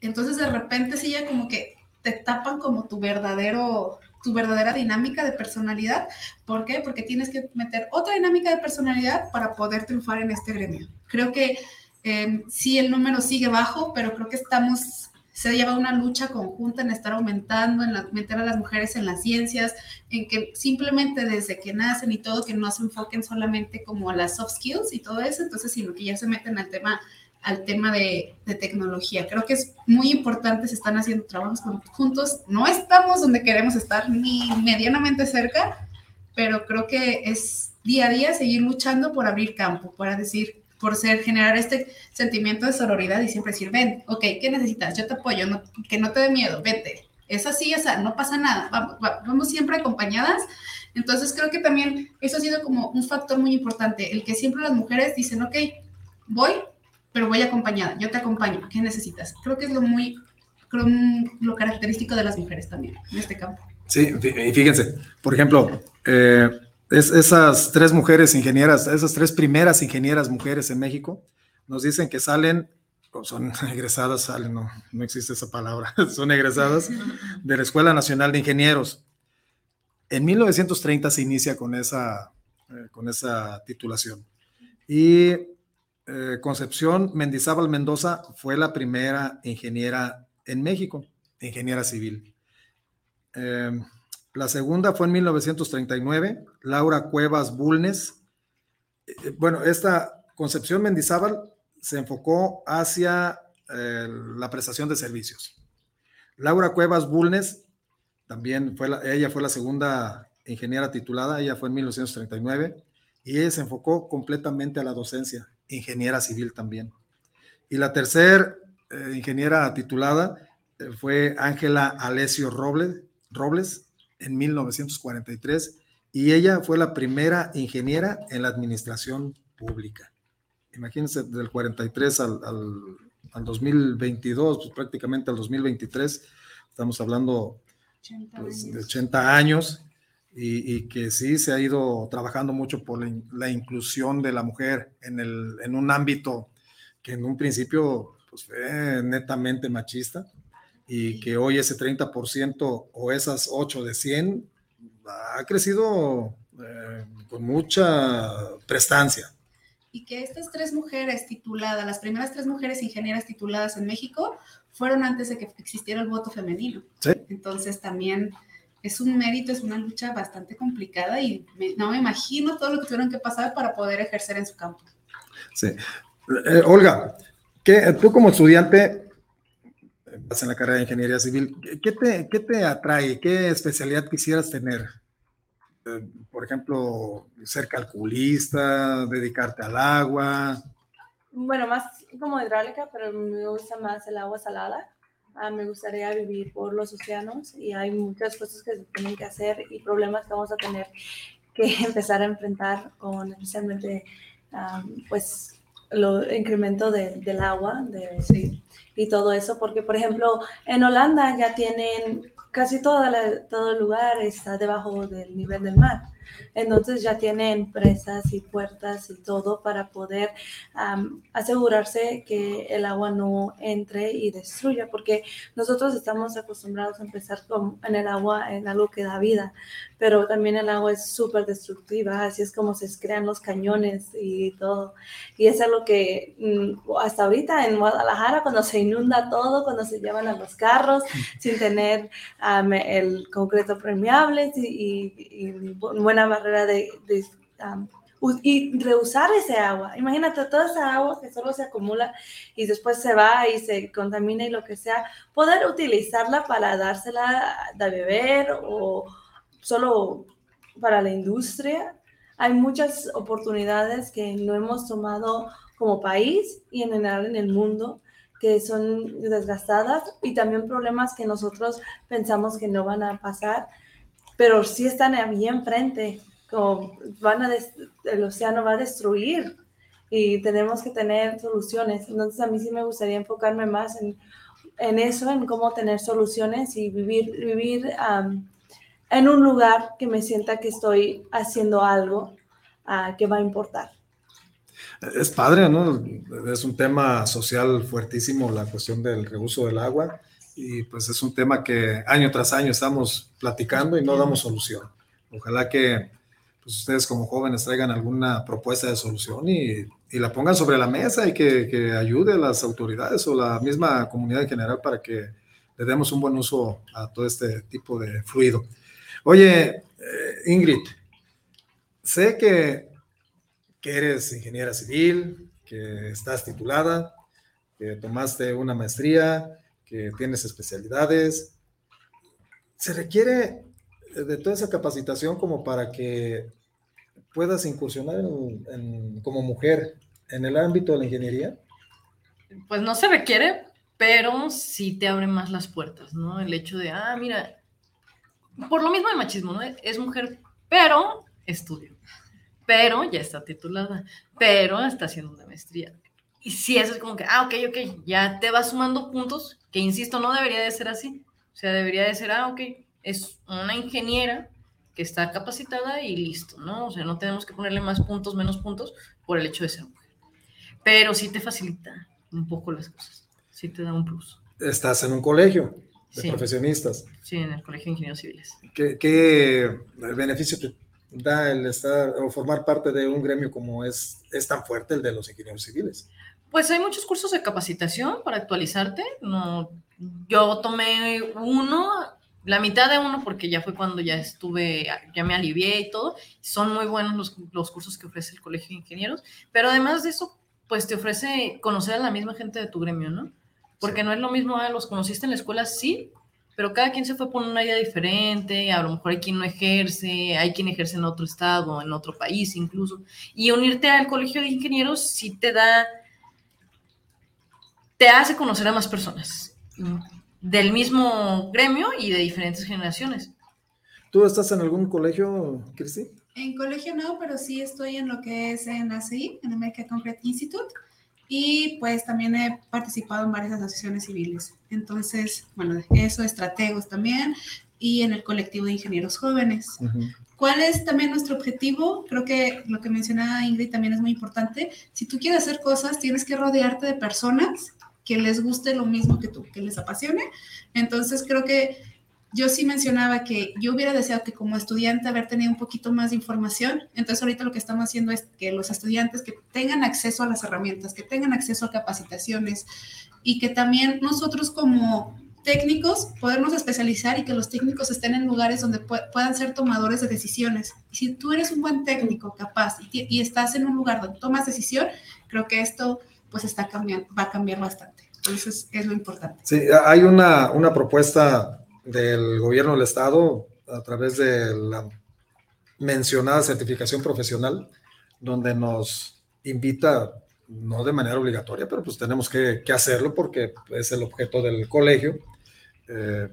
entonces de repente sí ya como que te tapan como tu verdadero tu verdadera dinámica de personalidad. ¿Por qué? Porque tienes que meter otra dinámica de personalidad para poder triunfar en este gremio. Creo que eh, sí el número sigue bajo, pero creo que estamos se lleva una lucha conjunta en estar aumentando, en meter a las mujeres en las ciencias, en que simplemente desde que nacen y todo, que no se enfoquen solamente como a las soft skills y todo eso, entonces, sino que ya se meten al tema al tema de, de, tecnología. Creo que es muy importante, se están haciendo trabajos juntos. No estamos donde queremos estar, ni medianamente cerca, pero creo que es día a día seguir luchando por abrir campo, para decir, por ser, generar este sentimiento de sororidad y siempre decir, ven, ok, ¿qué necesitas? Yo te apoyo, no, que no te dé miedo, vete. Es así, o sea, no pasa nada, vamos, vamos siempre acompañadas. Entonces creo que también eso ha sido como un factor muy importante, el que siempre las mujeres dicen, ok, voy, pero voy acompañada, yo te acompaño, ¿qué necesitas? Creo que es lo muy, lo característico de las mujeres también en este campo. Sí, fíjense, por ejemplo, eh, es, esas tres mujeres ingenieras, esas tres primeras ingenieras mujeres en México, nos dicen que salen, son <laughs> egresadas, salen, no, no existe esa palabra, <laughs> son egresadas de la Escuela Nacional de Ingenieros. En 1930 se inicia con esa, eh, con esa titulación. Y eh, Concepción Mendizábal Mendoza fue la primera ingeniera en México, ingeniera civil. Eh, la segunda fue en 1939, Laura Cuevas Bulnes. Eh, bueno, esta Concepción Mendizábal se enfocó hacia la prestación de servicios. Laura Cuevas Bulnes, también fue ella fue la segunda ingeniera titulada, ella fue en 1939, y ella se enfocó completamente a la docencia ingeniera civil también. Y la tercera eh, ingeniera titulada eh, fue Ángela Alessio Robles, Robles en 1943 y ella fue la primera ingeniera en la administración pública. Imagínense, del 43 al, al, 2022, pues prácticamente al 2023, estamos hablando pues, de 80 años y, que sí se ha ido trabajando mucho por la, inclusión de la mujer en, el, en, un ámbito que en un principio pues, fue netamente machista y que hoy ese 30% o esas 8 de 100 ha crecido eh, con mucha prestancia. Y que estas tres mujeres tituladas, las primeras tres mujeres ingenieras tituladas en México, fueron antes de que existiera el voto femenino. ¿Sí? Entonces también es un mérito, es una lucha bastante complicada y no me imagino todo lo que tuvieron que pasar para poder ejercer en su campo. Sí. Eh, Olga, ¿qué, tú como estudiante en la carrera de ingeniería civil, ¿qué te, qué te atrae? ¿Qué especialidad quisieras tener? Eh, por ejemplo, ser calculista, dedicarte al agua. Bueno, más como hidráulica, pero me gusta más el agua salada. Ah, me gustaría vivir por los océanos y hay muchas cosas que se tienen que hacer y problemas que vamos a tener que <laughs> empezar a enfrentar con especialmente pues lo incremento del agua de, sí, y todo eso, porque por ejemplo en Holanda ya tienen casi todo, todo el lugar está debajo del nivel del mar. Entonces ya tienen presas y puertas y todo para poder asegurarse que el agua no entre y destruya, porque nosotros estamos acostumbrados a empezar con, en el agua en algo que da vida, pero también el agua es súper destructiva, así es como se crean los cañones y todo. Y es algo que mm, hasta ahorita en Guadalajara, cuando se inunda todo, cuando se llevan a los carros sin tener el concreto permeable y, y, y buena barrera de, y reusar ese agua. Imagínate toda esa agua que solo se acumula y después se va y se contamina y lo que sea, poder utilizarla para dársela de beber o solo para la industria. Hay muchas oportunidades que no hemos tomado como país y en general en el mundo que son desgastadas y también problemas que nosotros pensamos que no van a pasar, pero sí están ahí enfrente, como van a el océano va a destruir y tenemos que tener soluciones. Entonces a mí sí me gustaría enfocarme más en, en eso, en cómo tener soluciones y vivir, vivir en un lugar que me sienta que estoy haciendo algo uh, que va a importar. Es padre, ¿no? Es un tema social fuertísimo la cuestión del reuso del agua y pues es un tema que año tras año estamos platicando y no damos solución. Ojalá que pues, ustedes como jóvenes traigan alguna propuesta de solución y, y la pongan sobre la mesa y que, que, ayude a las autoridades o la misma comunidad en general para que le demos un buen uso a todo este tipo de fluido. Oye, eh, Ingrid, sé que que eres ingeniera civil, que estás titulada, que tomaste una maestría, que tienes especialidades. ¿Se requiere de toda esa capacitación como para que puedas incursionar como mujer en el ámbito de la ingeniería? Pues no se requiere, pero sí te abre más las puertas, ¿no? El hecho de, ah, mira, por lo mismo el machismo, ¿no? Es mujer, pero estudio pero ya está titulada, pero está haciendo una maestría. Y si eso es como que, ah, ok, ok, ya te va sumando puntos, que insisto, no debería de ser así. O sea, debería de ser, ah, ok, es una ingeniera que está capacitada y listo, ¿no? O sea, no tenemos que ponerle más puntos, menos puntos por el hecho de ser mujer. Pero sí te facilita un poco las cosas, sí te da un plus. Estás en un colegio de profesionistas. Sí, en el Colegio de Ingenieros Civiles. ¿Qué, qué beneficio te da el estar o formar parte de un gremio como es, es tan fuerte el de los ingenieros civiles? Pues hay muchos cursos de capacitación para actualizarte. No, yo tomé uno, la mitad de uno, porque ya fue cuando ya estuve, ya me alivié y todo. Son muy buenos los, los cursos que ofrece el Colegio de Ingenieros, pero además de eso, pues te ofrece conocer a la misma gente de tu gremio, ¿no? Porque no es lo mismo, ah, los conociste en la escuela, sí, pero cada quien se fue por una idea diferente, a lo mejor hay quien no ejerce, hay quien ejerce en otro estado, en otro país incluso, y unirte al colegio de ingenieros sí te da, te hace conocer a más personas del mismo gremio y de diferentes generaciones. ¿Tú estás en algún colegio, Cristi? En colegio no, pero sí estoy en lo que es en ACI, en American Concrete Institute y pues también he participado en varias asociaciones civiles. Entonces, bueno, eso, estrategos también y en el colectivo de ingenieros jóvenes. ¿Cuál es también nuestro objetivo? Creo que lo que mencionaba Ingrid también es muy importante. Si tú quieres hacer cosas, tienes que rodearte de personas que les guste lo mismo que tú, que les apasione. Entonces, creo que yo sí mencionaba que yo hubiera deseado que como estudiante haber tenido un poquito más de información. Entonces ahorita lo que estamos haciendo es que los estudiantes que tengan acceso a las herramientas, que tengan acceso a capacitaciones y que también nosotros como técnicos podernos especializar y que los técnicos estén en lugares donde puedan ser tomadores de decisiones. Si tú eres un buen técnico capaz y, y, estás en un lugar donde tomas decisión, creo que esto pues está cambiando, va a cambiar bastante. Entonces es lo importante. Sí, hay una, una propuesta del gobierno del estado a través de la mencionada certificación profesional, donde nos invita, no de manera obligatoria, pero pues tenemos que, hacerlo porque es el objeto del colegio, eh,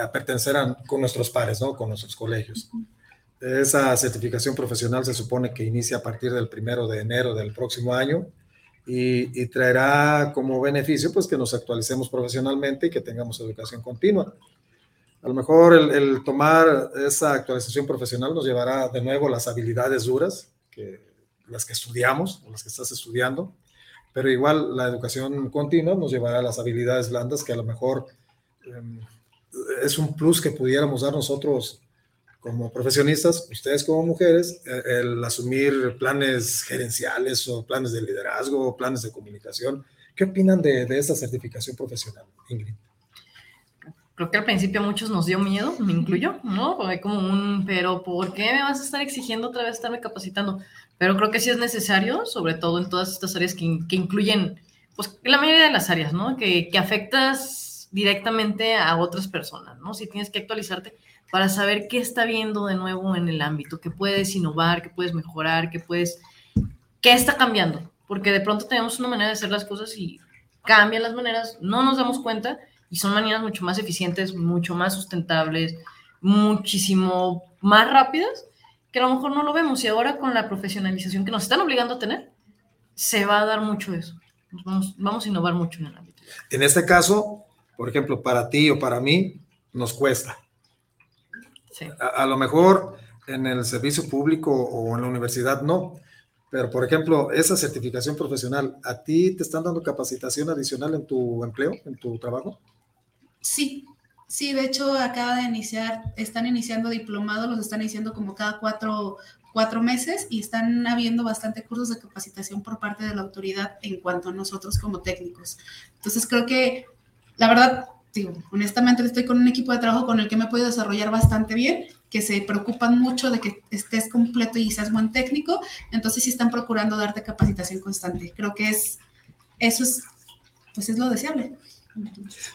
a pertenecer con nuestros pares, ¿no? con nuestros colegios. Esa certificación profesional se supone que inicia a partir del primero de enero del próximo año y, traerá como beneficio pues que nos actualicemos profesionalmente y que tengamos educación continua. A lo mejor el, tomar esa actualización profesional nos llevará de nuevo las habilidades duras, que, las que estudiamos o las que estás estudiando, pero igual la educación continua nos llevará a las habilidades blandas que a lo mejor em, es un plus que pudiéramos dar nosotros como profesionistas, ustedes como mujeres, eh, el asumir planes gerenciales o planes de liderazgo planes de comunicación. ¿Qué opinan de, de esa certificación profesional, Ingrid? Creo que al principio a muchos nos dio miedo, me incluyo, ¿no? Porque como un, pero ¿por qué me vas a estar exigiendo otra vez estarme capacitando? Pero creo que sí es necesario, sobre todo en todas estas áreas que, que incluyen, pues la mayoría de las áreas, ¿no? Que, que afectas directamente a otras personas, ¿no? Si tienes que actualizarte para saber qué está viendo de nuevo en el ámbito, qué puedes innovar, qué puedes mejorar, qué puedes, qué está cambiando, porque de pronto tenemos una manera de hacer las cosas y cambian las maneras, no nos damos cuenta y son maneras mucho más eficientes, mucho más sustentables, muchísimo más rápidas, que a lo mejor no lo vemos y ahora con la profesionalización que nos están obligando a tener, se va a dar mucho eso. Vamos, vamos a innovar mucho en el ámbito. En este caso, por ejemplo, para ti o para mí, nos cuesta. Sí. A, a, lo mejor en el servicio público o en la universidad no, pero por ejemplo, esa certificación profesional, ¿a ti te están dando capacitación adicional en tu empleo, en tu trabajo? Sí, sí, de hecho acaba de iniciar, están iniciando diplomados, los están iniciando como cada cuatro, cuatro meses y están habiendo bastante cursos de capacitación por parte de la autoridad en cuanto a nosotros como técnicos. Entonces creo que, la verdad, honestamente estoy con un equipo de trabajo con el que me he podido desarrollar bastante bien, que se preocupan mucho de que estés completo y seas buen técnico, entonces sí están procurando darte capacitación constante. Creo que es, eso es, pues es lo deseable.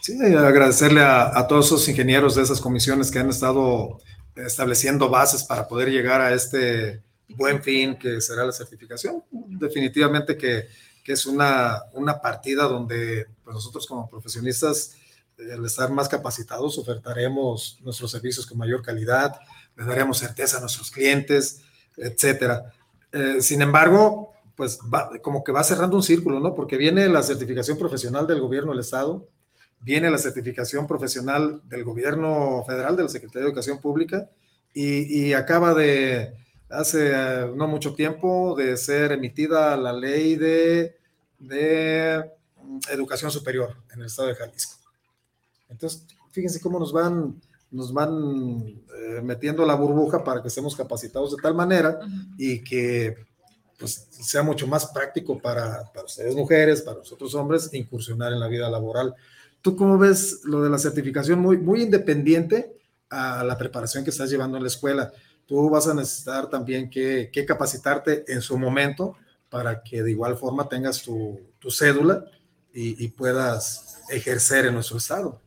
Sí, agradecerle a, a todos esos ingenieros de esas comisiones que han estado estableciendo bases para poder llegar a este buen fin que será la certificación. Definitivamente que, que es una, una partida donde pues nosotros como profesionistas al estar más capacitados, ofertaremos nuestros servicios con mayor calidad, les daremos certeza a nuestros clientes, etcétera. Eh, sin embargo, pues va, como que va cerrando un círculo, ¿no? Porque viene la certificación profesional del gobierno del Estado, viene la certificación profesional del gobierno federal, de la Secretaría de Educación Pública, y, y acaba de, hace uh, no mucho tiempo, de ser emitida la ley de, de educación superior en el Estado de Jalisco. Entonces, fíjense cómo nos van, nos van eh, metiendo la burbuja para que estemos capacitados de tal manera uh -huh. y que pues, sea mucho más práctico para, para ustedes mujeres, para nosotros hombres, incursionar en la vida laboral. ¿Tú cómo ves lo de la certificación muy, muy independiente a la preparación que estás llevando en la escuela? Tú vas a necesitar también que, que capacitarte en su momento para que de igual forma tengas tu, tu cédula y, puedas ejercer en nuestro estado.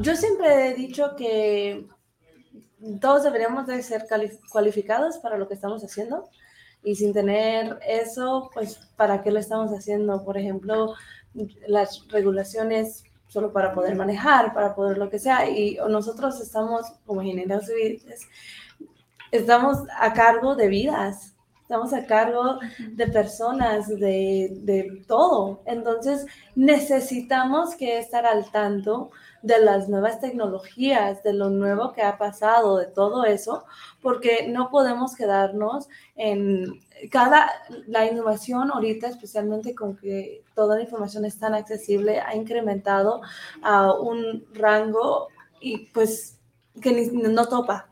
Yo siempre he dicho que todos deberíamos de ser cualificados para lo que estamos haciendo y sin tener eso, pues, ¿para qué lo estamos haciendo? Por ejemplo, las regulaciones solo para poder manejar, para poder lo que sea, y nosotros estamos, como ingenieros civiles, estamos a cargo de vidas, estamos a cargo de personas, de, de todo. Entonces, necesitamos que estar al tanto de las nuevas tecnologías, de lo nuevo que ha pasado, de todo eso, porque no podemos quedarnos en cada, la innovación ahorita, especialmente con que toda la información es tan accesible, ha incrementado a un rango y pues que ni, no topa.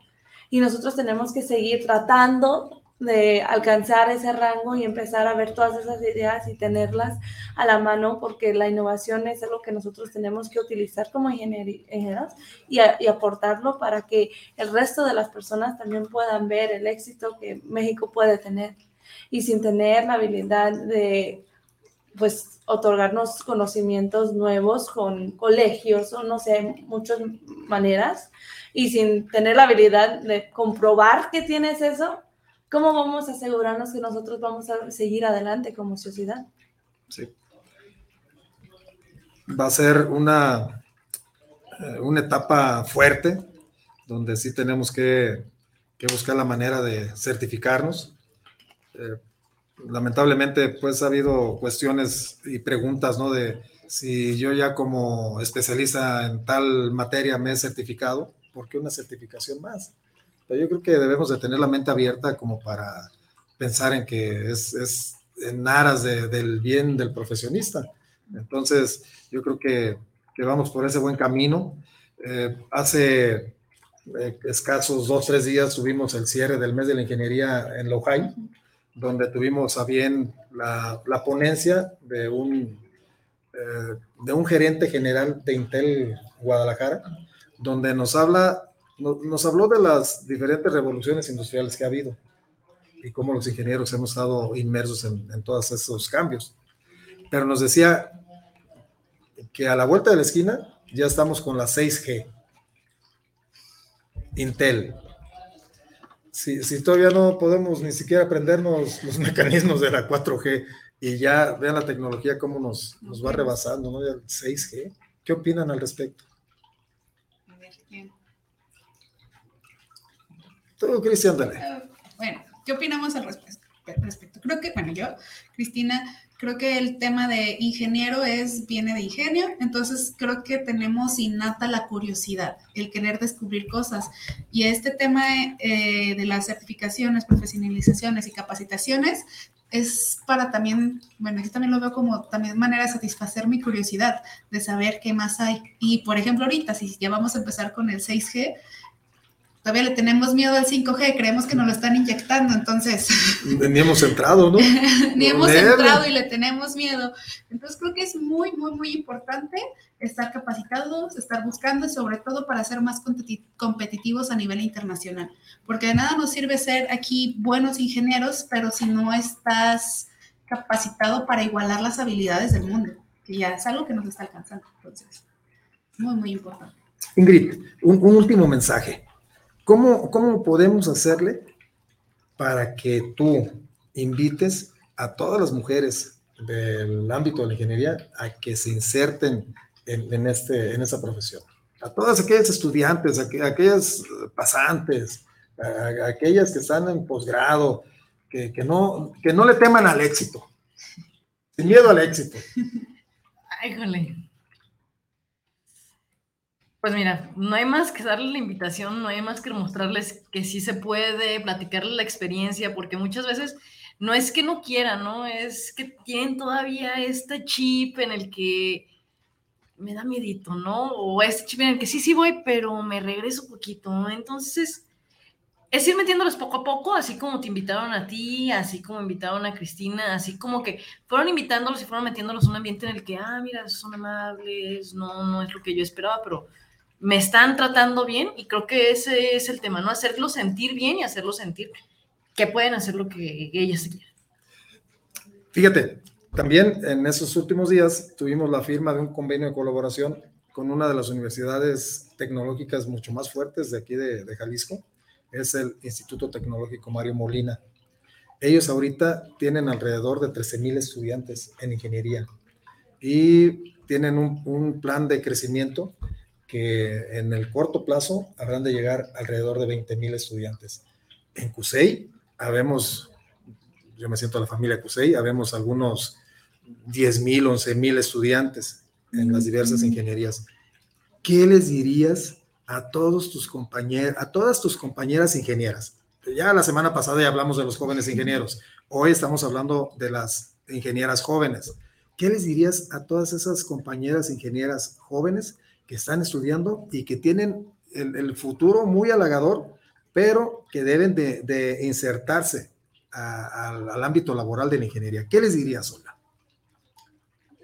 Y nosotros tenemos que seguir tratando de alcanzar ese rango y empezar a ver todas esas ideas y tenerlas a la mano, porque la innovación es algo que nosotros tenemos que utilizar como ingenieros y, y, aportarlo para que el resto de las personas también puedan ver el éxito que México puede tener. Y sin tener la habilidad de, pues, otorgarnos conocimientos nuevos con colegios o no sé, muchas maneras, y sin tener la habilidad de comprobar que tienes eso, ¿Cómo vamos a asegurarnos que nosotros vamos a seguir adelante como sociedad? Sí. Va a ser una, eh, una etapa fuerte, donde sí tenemos que, que, buscar la manera de certificarnos. Eh, lamentablemente, pues ha habido cuestiones y preguntas, ¿no? De si yo ya como especialista en tal materia me he certificado, ¿por qué una certificación más? Pero yo creo que debemos de tener la mente abierta como para pensar en que es, es en aras de, del bien del profesionista. Entonces, yo creo que, que vamos por ese buen camino. Eh, hace eh, escasos dos, tres días tuvimos el cierre del mes de la ingeniería en Lojai, donde tuvimos a bien la, la ponencia de un, eh, de un gerente general de Intel Guadalajara, donde nos habla nos habló de las diferentes revoluciones industriales que ha habido y cómo los ingenieros hemos estado inmersos en, en todos esos cambios. Pero nos decía, que a la vuelta de la esquina ya estamos con la 6G. Intel. Si, si todavía no podemos ni siquiera aprendernos los <laughs> mecanismos de la 4G y ya vean la tecnología cómo nos, nos va rebasando, ¿no? El 6G. ¿Qué opinan al respecto? A ver, ¿quién? Tú, Cristian, dale. Ah, Bueno, ¿qué opinamos al respe- respecto? Creo que, bueno, yo, Cristina, creo que el tema de ingeniero es, viene de ingenio, entonces creo que tenemos innata la curiosidad, el querer descubrir cosas. Y este tema eh, de las certificaciones, profesionalizaciones y capacitaciones es para también, bueno, yo también lo veo como también manera de satisfacer mi curiosidad, de saber qué más hay. Y, por ejemplo, ahorita, si ya vamos a empezar con el 6G, todavía le tenemos miedo al 5G, creemos que nos lo están inyectando, entonces <laughs> Ni hemos entrado, ¿no? <laughs> ni hemos entrado y le tenemos miedo. Entonces creo que es muy, muy, muy importante estar capacitados, estar buscando y sobre todo para ser más competi- competitivos a nivel internacional, porque de nada nos sirve ser aquí buenos ingenieros, pero si no estás capacitado para igualar las habilidades del mundo, que ya es algo que nos está alcanzando. Entonces, muy, muy importante. Ingrid, un, un último mensaje. ¿Cómo, ¿Cómo podemos hacerle para que tú invites a todas las mujeres del ámbito de la ingeniería a que se inserten en, en este, en esa profesión? A todas aquellas estudiantes, a, aqu- a aquellas pasantes, a, aquellas que están en posgrado, que, que, no, que no le teman al éxito, sin miedo al éxito. <laughs> Ay. Pues mira, no hay más que darle la invitación, no hay más que mostrarles que sí se puede, platicarles la experiencia, porque muchas veces no es que no quieran, ¿no? Es que tienen todavía este chip en el que me da miedito, ¿no? O este chip en el que sí, sí voy, pero me regreso poquito, ¿no? Entonces, es ir metiéndolos poco a poco, así como te invitaron a ti, así como invitaron a Cristina, así como que fueron invitándolos y fueron metiéndolos a un ambiente en el que, ah, mira, son amables, no, no es lo que yo esperaba, pero me están tratando bien y creo que ese es el tema, ¿no? Hacerlos sentir bien y hacerlos sentir que pueden hacer lo que ellas quieran. Fíjate, también en esos últimos días tuvimos la firma de un convenio de colaboración con una de las universidades tecnológicas mucho más fuertes de aquí de, Jalisco, es el Instituto Tecnológico Mario Molina. Ellos ahorita tienen alrededor de 13 mil estudiantes en ingeniería y tienen un plan de crecimiento que en el corto plazo habrán de llegar alrededor de 20 mil estudiantes. En CUSEI habemos, yo me siento la familia CUSEI, habemos algunos 10 mil, 11 mil estudiantes en las diversas ingenierías. ¿Qué les dirías a todos tus compañeros, a todas tus compañeras ingenieras? Ya la semana pasada ya hablamos de los jóvenes ingenieros. Hoy estamos hablando de las ingenieras jóvenes. ¿Qué les dirías a todas esas compañeras ingenieras jóvenes que están estudiando y que tienen el, futuro muy halagador, pero que deben de, insertarse al, ámbito laboral de la ingeniería? ¿Qué les dirías, Olga?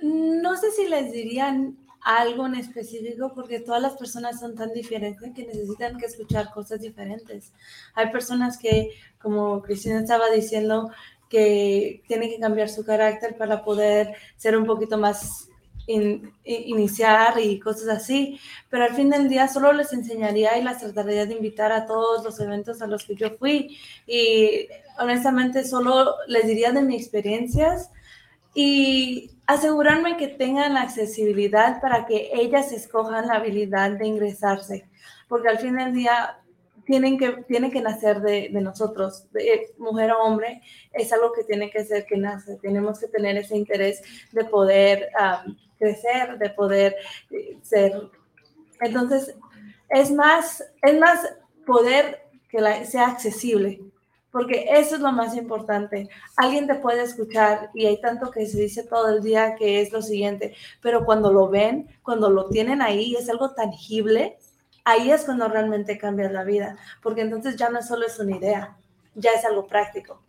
No sé si les dirían algo en específico porque todas las personas son tan diferentes que necesitan que escuchar cosas diferentes. Hay personas que, como Cristina estaba diciendo, que tienen que cambiar su carácter para poder ser un poquito más in- iniciar y cosas así, pero al fin del día solo les enseñaría y las trataría de invitar a todos los eventos a los que yo fui y honestamente solo les diría de mis experiencias y asegurarme que tengan la accesibilidad para que ellas escojan la habilidad de ingresarse, porque al fin del día tienen que, tiene que nacer de, de nosotros, de mujer o hombre, es algo que tiene que ser que nace, tenemos que tener ese interés de poder um, crecer, de poder eh, ser. Entonces, es más, es más poder que sea accesible, porque eso es lo más importante. Alguien te puede escuchar y hay tanto que se dice todo el día que es lo siguiente, pero cuando lo ven, cuando lo tienen ahí, es algo tangible, ahí es cuando realmente cambia la vida, porque entonces ya no solo es una idea, ya es algo práctico.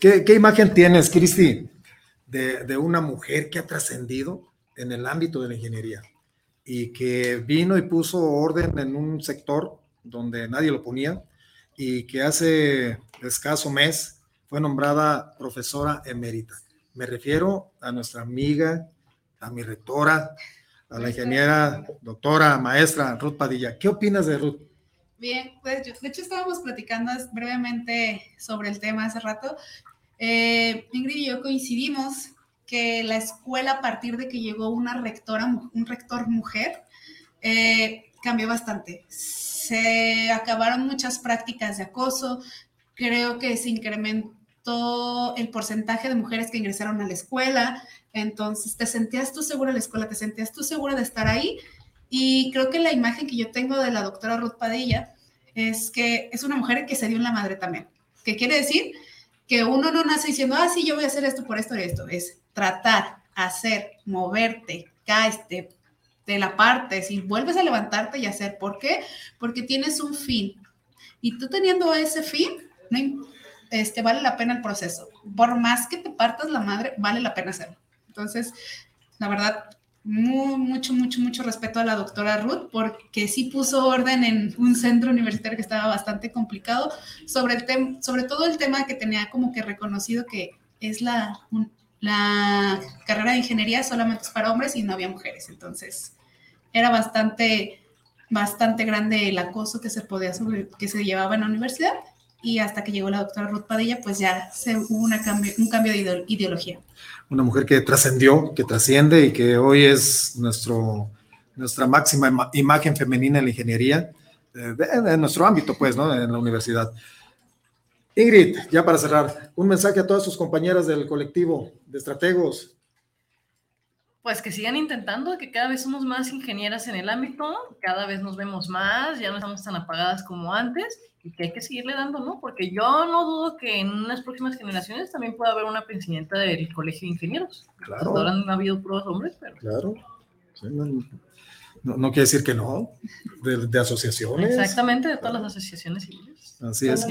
¿Qué, qué imagen tienes, Cristi, de, de una mujer que ha trascendido en el ámbito de la ingeniería y que vino y puso orden en un sector donde nadie lo ponía y que hace escaso mes fue nombrada profesora emérita? Me refiero a nuestra amiga, a mi rectora, a la ingeniera, doctora, maestra Ruth Padilla. ¿Qué opinas de Ruth? Bien, pues de hecho estábamos platicando brevemente sobre el tema hace rato. Eh, Ingrid y yo coincidimos que la escuela a partir de que llegó una rectora, un rector mujer, eh, cambió bastante. Se acabaron muchas prácticas de acoso, creo que se incrementó el porcentaje de mujeres que ingresaron a la escuela, entonces te sentías tú segura de la escuela, te sentías tú segura de estar ahí y creo que la imagen que yo tengo de la doctora Ruth Padilla es que es una mujer que se dio en la madre también. ¿Qué quiere decir? Que uno no nace diciendo, ah, sí, yo voy a hacer esto por esto y esto. Es tratar, hacer, moverte, caes, te, la partes y vuelves a levantarte y hacer. ¿Por qué? Porque tienes un fin. Y tú teniendo ese fin, este, vale la pena el proceso. Por más que te partas la madre, vale la pena hacerlo. Entonces, la verdad, mucho, mucho, mucho respeto a la doctora Ruth, porque sí puso orden en un centro universitario que estaba bastante complicado, sobre, el sobre todo el tema que tenía como que reconocido que es la, la carrera de ingeniería solamente para hombres y no había mujeres. Entonces, era bastante, bastante grande el acoso que se podía que se llevaba en la universidad y hasta que llegó la doctora Ruth Padilla, pues ya se hubo cambio, un cambio de ideología. Una mujer que trascendió, que trasciende y que hoy es nuestro, nuestra máxima imagen femenina en la ingeniería, en eh, nuestro ámbito, pues, ¿no? En la universidad. Ingrid, ya para cerrar, un mensaje a todas sus compañeras del colectivo de estrategos. Pues que sigan intentando, que cada vez somos más ingenieras en el ámbito, cada vez nos vemos más, ya no estamos tan apagadas como antes y que hay que seguirle dando, ¿no? Porque yo no dudo que en unas próximas generaciones también pueda haber una presidenta del Colegio de Ingenieros. Claro. ahora han habido puros hombres, pero... Claro. no, quiere decir que no, de, asociaciones. Exactamente, de todas las asociaciones civiles. Así es.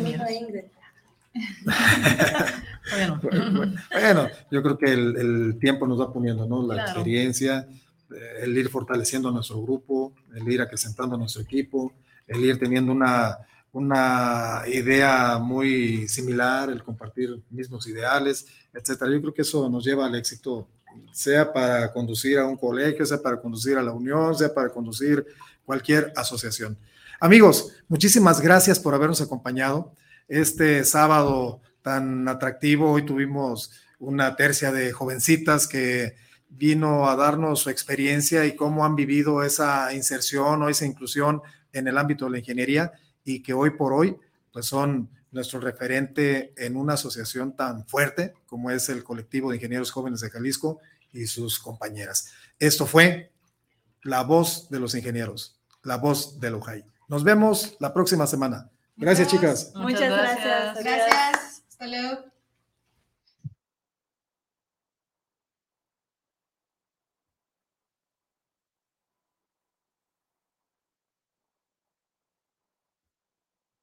<laughs> bueno, yo creo que el, tiempo nos va poniendo, ¿no? La experiencia, eh, el ir fortaleciendo nuestro grupo, el ir acrecentando nuestro equipo, el ir teniendo una, una idea muy similar, el compartir mismos ideales, etcétera. Yo creo que eso nos lleva al éxito, sea para conducir a un colegio, sea para conducir a la unión, sea para conducir cualquier asociación. Amigos, muchísimas gracias por habernos acompañado este sábado tan atractivo. Hoy tuvimos una tercia de jovencitas que vino a darnos su experiencia y cómo han vivido esa inserción o esa inclusión en el ámbito de la ingeniería y que hoy por hoy pues son nuestro referente en una asociación tan fuerte como es el colectivo de ingenieros jóvenes de Jalisco y sus compañeras. Esto fue la voz de los ingenieros, la voz de Lujay. Nos vemos la próxima semana. Gracias, chicas. Muchas, gracias. Gracias. Hasta luego.